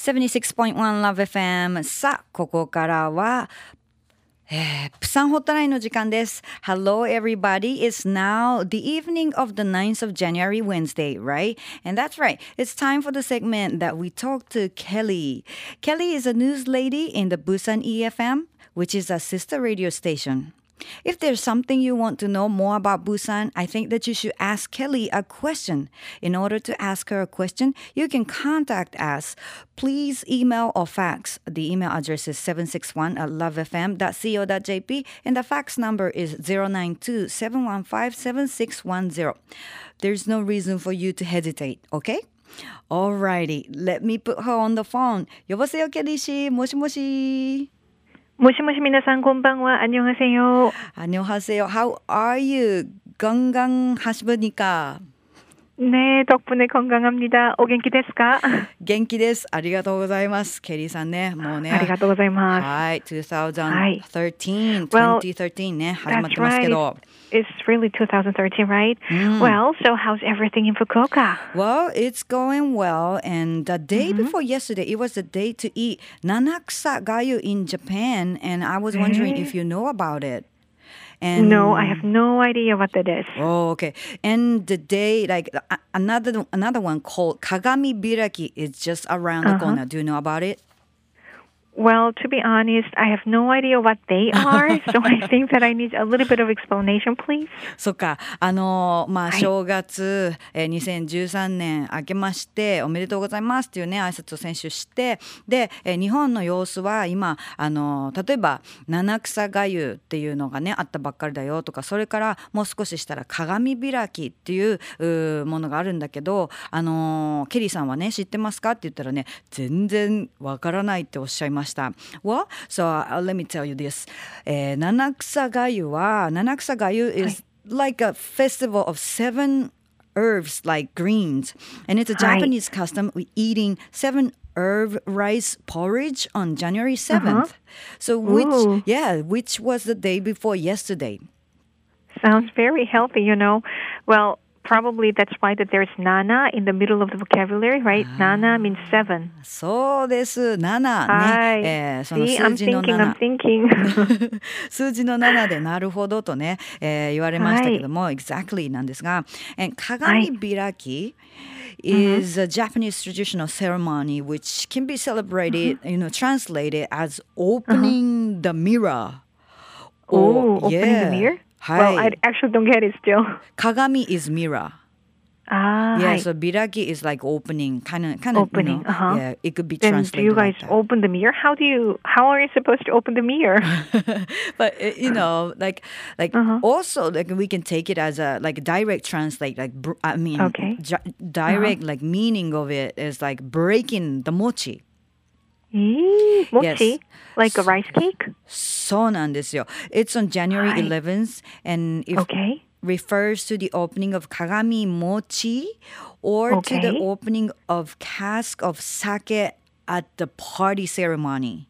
76.1 Love FM さあここからはえー、プサンホットラインの時間です。Hello everybody. It's now the evening of the 9th of January, Wednesday, right? And that's right. It's time for the segment that we talk to Kelly. Kelly is a news lady in the Busan EFM, which is a sister radio station. If there's something you want to know more about Busan, I think that you should ask Kelly a question. In order to ask her a question, you can contact us. Please email or fax. The email address is 761 at lovefm.co.jp and the fax number is 092 715 7610. There's no reason for you to hesitate, okay? Alrighty, let me put her on the phone. 여보세요, 켈리 씨. 모시모시. 모시모시 미나상 곤방와 안녕하세요. 안녕하세요. How are you? 건강하십니까? 네, 덕분에 건강합니다. 오겐키 데스까? 元気です。ありがとうございます。ケリーさんね、もうね。 아리가또 고자이마스. はい、2013、 Well, 2013ね、始まっ That's てますけ right. ど。 It's really 2013, right? Well, so how's everything in Fukuoka? Well, it's going well. And the day before yesterday, it was the day to eat nanaksa gayu in Japan. And I was wondering if you know about it. And No, I have no idea what that is. Oh, okay. And the day, like another another one called Kagami Biraki is just around the uh-huh. corner. Do you know about it? Well, to be honest, I have no idea what they are, so I think that I need a little bit of explanation, please. そっか、あのまあ、はい正月、えー、2013年明けましておめでとうございますっていうね挨拶を先週してで、えー日本の様子は今あの例えば七草がゆっていうのがねあったばっかりだよとかそれからもう少ししたら鏡開きっていうものがあるんだけどあのケリーさんはね知ってますかって言ったらね全然わからないっておっしゃいました。Well, so、uh, let me tell you this、えー七草がゆは七草がゆ is、like a festival of seven herbs like greens and it's a Hi. japanese custom with eating seven herb rice porridge on january 7th so which Ooh. yeah which was the day before yesterday Sounds very healthy, you know. Well, probably that's why that there's nana in the middle of the vocabulary, right? Nana means seven. そうです7ね、はい。えーその See, 数 I'm 字の thinking, I'm 7 thinking. 数字の7でなるほどとね、えー言われましたけども、exactly なんですが、and 鏡開き is a Japanese traditional ceremony which can be celebrated, you know, translated as opening the mirror. Oh, opening yeah. the mirror? はい。 Well, I actually don't get it still. 鏡 is mirror. Ah, Yeah, hi. so biraki is like opening, kind of, kind of, Opening, you know, uh-huh. yeah, it could be then translated do you guys like that. open the mirror? How do you? How are you supposed to open the mirror? but uh, you know like like Uh-huh. also like we can take it as a like direct translate like br- i mean Okay. Uh-huh. ju- direct like meaning of it is like breaking the mochi Eee, mochi, Yes. like a rice cake. そうなんですよ it's on january はい 11th and it Okay. refers to the opening of kagami mochi or to the Okay. opening of cask of sake at the party ceremony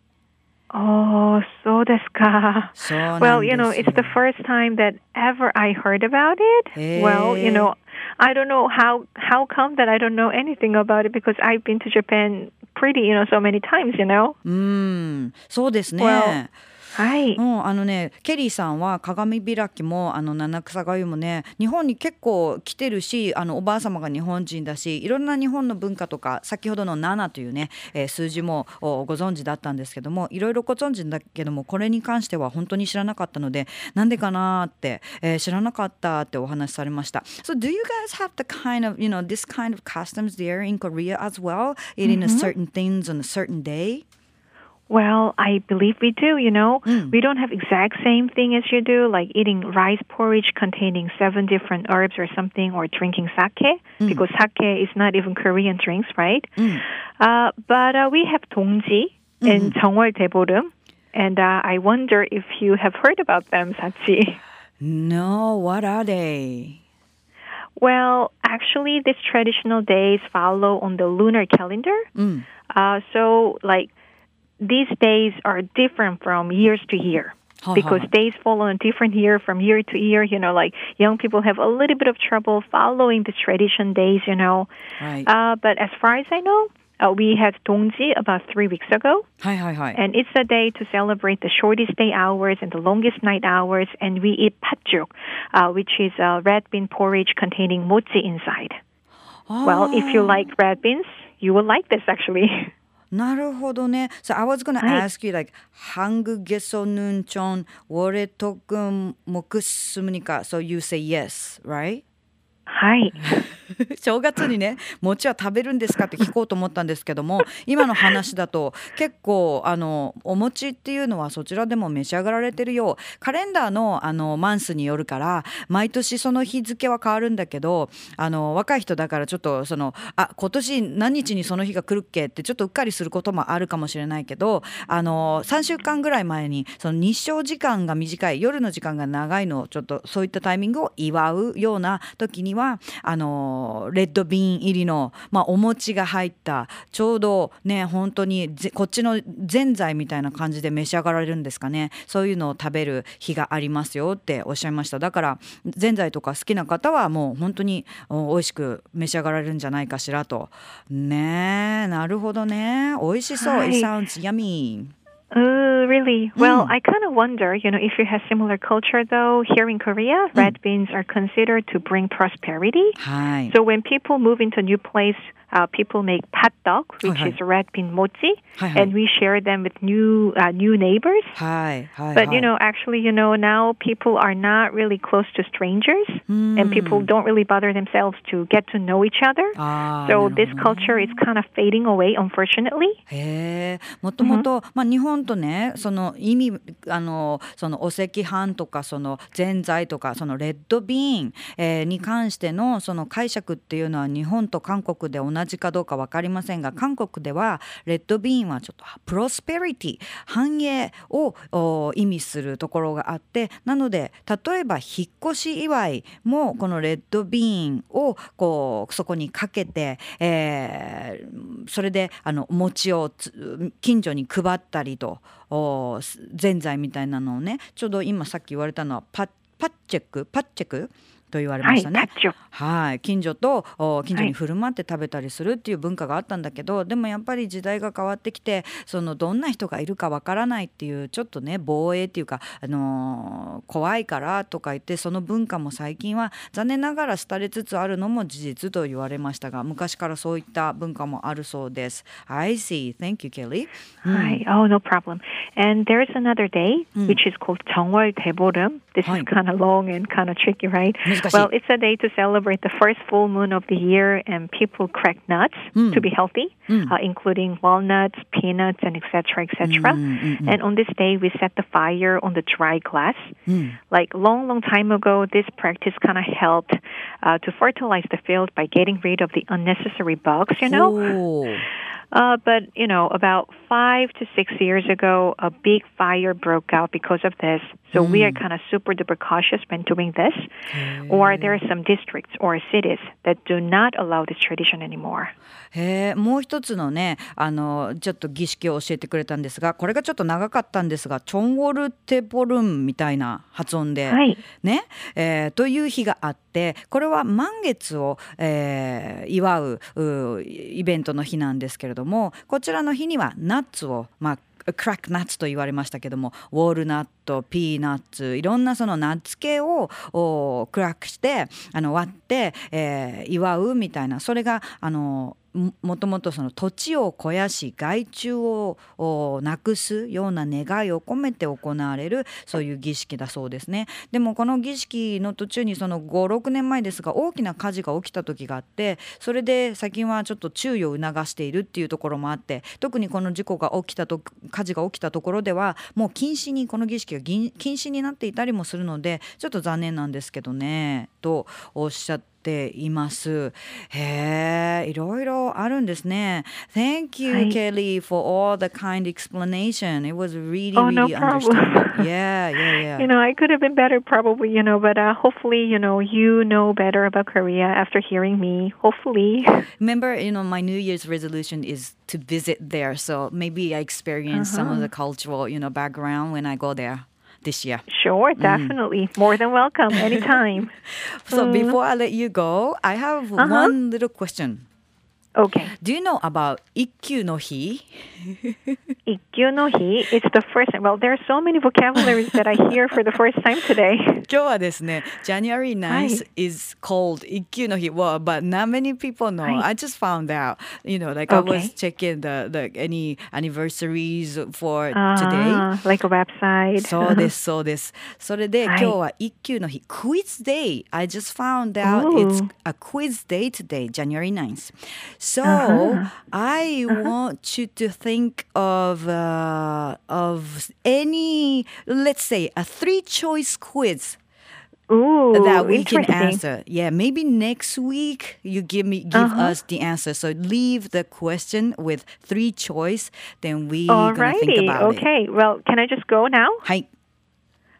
Oh, so desu Well, you know, it's the first time that ever I heard about it. Hey. Well, you know, I don't know how how come that I don't know anything about it because I've been to Japan pretty, you know, so many times, you know. Mm, so desu well, ですね、Well, Hi. うん、あのねケリーさんは鏡開きもあの七草がゆもね日本に結構来てるしあのおばあ様が日本人だしいろんな日本の文化とか先ほどの7というね、えー数字もおご存知だったんですけどもいろいろご存知だけどもこれに関しては本当に知らなかったのでなんでかなーって、えー知らなかったってお話しされました。So do you guys have the kind of you know this kind of customs there in Korea as well? Eating a certain things on a certain day? Well, I believe we do, you know. We don't have exact same thing as you do, like eating rice porridge containing seven different herbs or something, or drinking sake, because sake is not even Korean drinks, right? Uh, but uh, we have 동지 and 정월 대보름, and uh, I wonder if you have heard about them, Sachi. No what are they Well, actually, these traditional days follow on the lunar calendar. Uh, so, like, these days are different from years to year uh-huh. because days follow a different year from year to year. You know, like young people have a little bit of trouble following the tradition days. You know, right. uh, but as far as I know, uh, we had Dongji about three weeks ago. Hi, hi, hi. And it's a day to celebrate the shortest day hours and the longest night hours. And we eat patjuk, uh, which is a red bean porridge containing mochi inside. Oh. Well, if you ah. like red beans, you will like this actually. なるほどね。So I was gonna はい ask you like ハングゲソヌンチョンウォレトクンモクスムニカ。So you say yes, right? はい。 正月にね餅は食べるんですかって聞こうと思ったんですけども今の話だと結構あのお餅っていうのはそちらでも召し上がられてるようカレンダーのあのマンスによるから毎年その日付は変わるんだけどあの若い人だからちょっとそのあ今年何日にその日が来るっけってちょっとうっかりすることもあるかもしれないけどあの3週間ぐらい前にその日照時間が短い夜の時間が長いのをちょっとそういったタイミングを祝うような時にはあのレッドビーン入りの、まあ、お餅が入ったちょうどね本当にぜこっちのぜんざいみたいな感じで召し上がられるんですかね。そういうのを食べる日がありますよっておっしゃいました。だからぜんざいとか好きな方はもう本当にお美味しく召し上がられるんじゃないかしらと。ねえなるほどね。美味しそう、はい。It sounds yummy Oh, really? Well, Mm. I kind of wonder, you know, if you have similar culture though. Here in Korea, red beans are considered to bring prosperity. はい So when people move into a new place, uh, people make pat dog, which Okay. is red bean mochi, Hi, hi. and we share them with new uh, new neighbors. はいはい But はい you know, actually, you know, now people are not really close to strangers, and people don't really bother themselves to get to know each other. あー So なる this ほどね culture is kind of fading away, unfortunately. へえもともと、まあ、日本 mm-hmm. とねその意味あのそのお赤飯とかそのぜんざいとかそのレッドビーン、えーに関してのその解釈っていうのは日本と韓国で同じかどうか分かりませんが韓国ではレッドビーンはちょっとプロスペリティ繁栄を意味するところがあってなので例えば引っ越し祝いもこのレッドビーンをこうそこにかけて、えーそれであの餅を近所に配ったりとおぜんざいみたいなのをねちょうど今さっき言われたのはパッチェックパッチェックと言われましたね。はい、近所と近所に振る舞って食べたりするっていう文化があったんだけど、はい、でもやっぱり時代が変わってきてそのどんな人がいるかわからないっていうちょっとね防衛っていうか、あのー、怖いからとか言ってその文化も最近は残念ながら廃れつつあるのも事実と言われましたが昔からそういった文化もあるそうです。I see. Thank you, Kelly.、はい。Oh, no problem. And there is another day、which is called Chongwol This is kind of long and kind of tricky, right? Well, it's a day to celebrate the first full moon of the year, and people crack nuts mm. to hmm. be healthy, mm. uh, including walnuts, peanuts, and etc. etc. Mm, and on this day, we set the fire on the dry glass. Hmm. Like long, long time ago, this practice kind of helped uh, to fertilize the field by getting rid of the unnecessary bugs. You know. Ooh. Uh, but you know, about five to six years ago, a big fire broke out because of this. So we are kind of super duper cautious when doing this. Or there are some districts or cities that do not allow this tradition anymore. へえもう一つのねあのちょっと儀式を教えてくれたんですがこれがちょっと長かったんですがチョンウォルテポルンみたいな発音で、はいねえーという日があってこれは満月を、えー祝ううイベントの日なんですけれどもこちらの日にはナッツをまあクラックナッツと言われましたけどもウォールナットピーナッツいろんなそのナッツ系をクラックしてあの割って、えー祝うみたいなそれがあのもともとその土地を肥やし害虫をなくすような願いを込めて行われるそういう儀式だそうですね。でもこの儀式の途中にその56年前ですが大きな火事が起きた時があってそれで最近はちょっと注意を促しているっていうところもあって特にこの事故が起きたと火事が起きたところではもう禁止にこの儀式が禁禁止になっていたりもするのでちょっと残念なんですけどねとおっしゃってています。へえ、いろいろあるんですね。Thank you, はい Kelly, for all the kind explanation. It was really, Oh, no really problem. understandable. Yeah, yeah, You yeah. know, I could have been better probably, you know, but uh, hopefully, you know, you know better about Korea after hearing me. Hopefully. Remember, you know, my New Year's resolution is to visit there. So maybe I experience some of the cultural, you know, background when I go there this year. Sure, mm. definitely. More than welcome anytime. So before mm. I let you go, I have uh-huh. one little question. Okay. Do you know about 一休の日 Ikkyu no hi. It's the first. Well, there are so many vocabularies that I hear for the first time today. 今日はですね、January 9th is called 一休の日。Well, but not many people know. はい I just found out. You know, like I was Okay. checking the, the any anniversaries for today. Ah, like a website. そうです、そうです。それで、はい今日は一休の日、Quiz Day. I just found out Ooh. it's a quiz day today, January 9th. So, Uh-huh. I want you to think of uh, of any, let's say, a three choice quiz Ooh, that we can answer. Yeah, maybe next week you give me give Uh-huh. us the answer. So leave the question with three choice, then we gonna think Alrighty. about it. Okay. Well, can I just go now? Hi.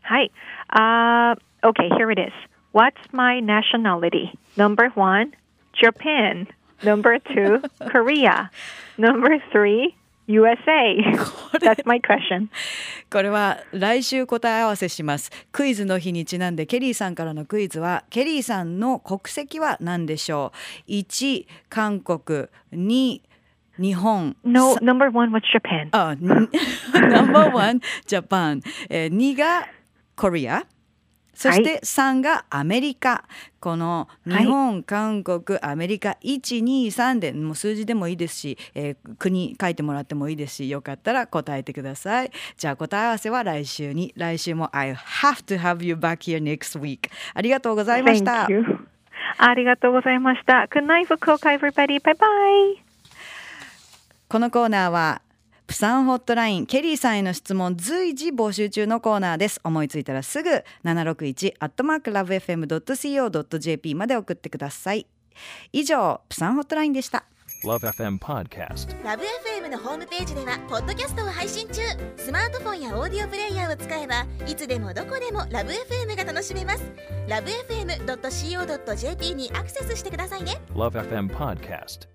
Hi. Uh, okay, here it is. What's my nationality? Number one, Japan. Number two, Korea. Number three, USA. That's my question. これは来週答え合わせします。クイズの日にちなんでケリーさんからのクイズはケリーさんの国籍は何でしょう ?1 韓国2日本 No, number one was Japan. あ、ナンバーワンジャパン、えー、2がコリアそして3がアメリカ、この日本、韓国アメリカ123でもう数字でもいいですし、えー国書いてもらってもいいですしよかったら答えてくださいじゃあ答え合わせは来週に来週も I have to have you back here next week ありがとうございました Thank you. ありがとうございました。Good night, Fukuoka, everybody. Bye bye. このコーナーはプサンホットラインケリーさんへの質問随時募集中のコーナーです。思いついたらすぐ761アットマークラブ FM.co.jp まで送ってください。以上プサンホットラインでした。Love FM Podcast. ラブ f m のホームページではポッドキャストを配信中。スマートフォンやオーディオプレイヤーを使えばいつでもどこでもラブ f m が楽しめます。ラブ FM.co.jp にアクセスしてくださいね。Love FM Podcast.